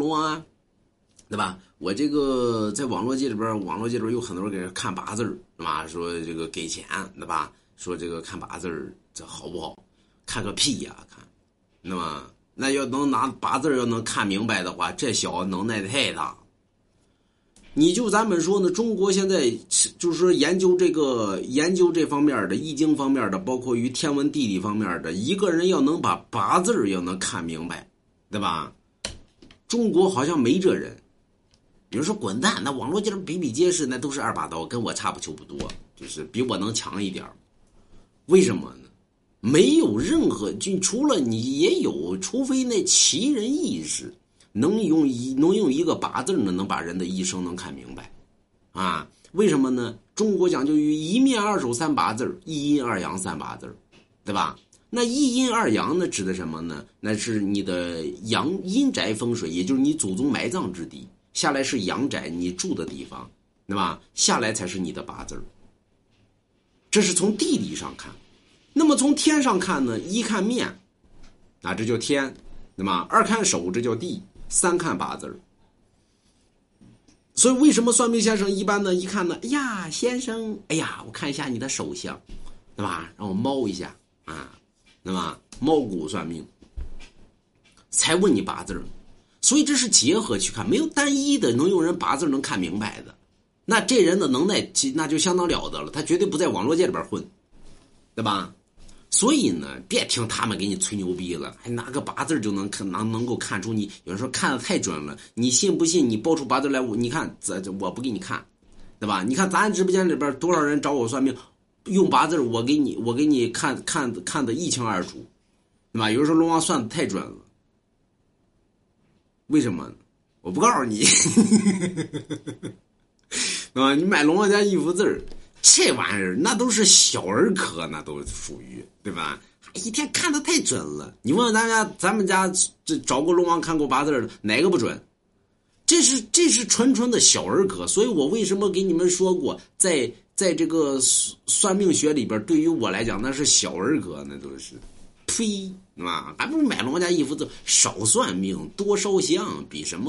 龙王，对吧？我这个在网络界里边，网络界里边有很多人给人看八字对吧？说这个给钱，对吧？说这个看八字这好不好？看个屁呀！看，那么那要能拿八字要能看明白的话，这小子能耐太大。你就咱们说呢，中国现在就是说研究这个研究这方面的易经方面的，包括于天文地理方面的，一个人要能把八字要能看明白，对吧？中国好像没这人。有人说滚蛋，那网络界比比皆是，那都是二把刀，跟我差不求不多，就是比我能强一点为什么呢？没有任何就除了你也有，除非那奇人异士。能用一能用一个八字呢，能把人的一生能看明白，啊？为什么呢？中国讲究于一面二手三八字一阴二阳三八字对吧？那一阴二阳呢，指的什么呢？那是你的阳阴宅风水，也就是你祖宗埋葬之地。下来是阳宅，你住的地方，对吧？下来才是你的八字儿这是从地理上看。那么从天上看呢？一看面，啊，这叫天，对吗？二看手，这叫地。三看八字儿所以为什么算命先生一般呢？一看呢，哎呀，先生，哎呀，我看一下你的手相，对吧？让我猫一下啊，对吧？猫骨算命，才问你八字所以这是结合去看，没有单一的能用人八字能看明白的。那这人的能耐，那就相当了得了，他绝对不在网络界里边混，对吧？所以呢，别听他们给你吹牛逼了，还拿个八字就能看，能能够看出你。有人说看的太准了，你信不信？你报出八字来，我你看，这这我不给你看，对吧？你看咱直播间里边多少人找我算命，用八字我给你，我给你看看看的一清二楚，对吧？有人说龙王算的太准了，为什么？我不告诉你，啊，你买龙王家一幅字儿。这玩意儿那都是小儿科，那都属于对吧？一天看的太准了。你问问咱家，咱们家这找过龙王看过八字的，哪个不准？这是这是纯纯的小儿科。所以我为什么给你们说过，在在这个算命学里边，对于我来讲那是小儿科，那都是，呸，啊，还不如买龙家衣服的，少算命多烧香，比什么。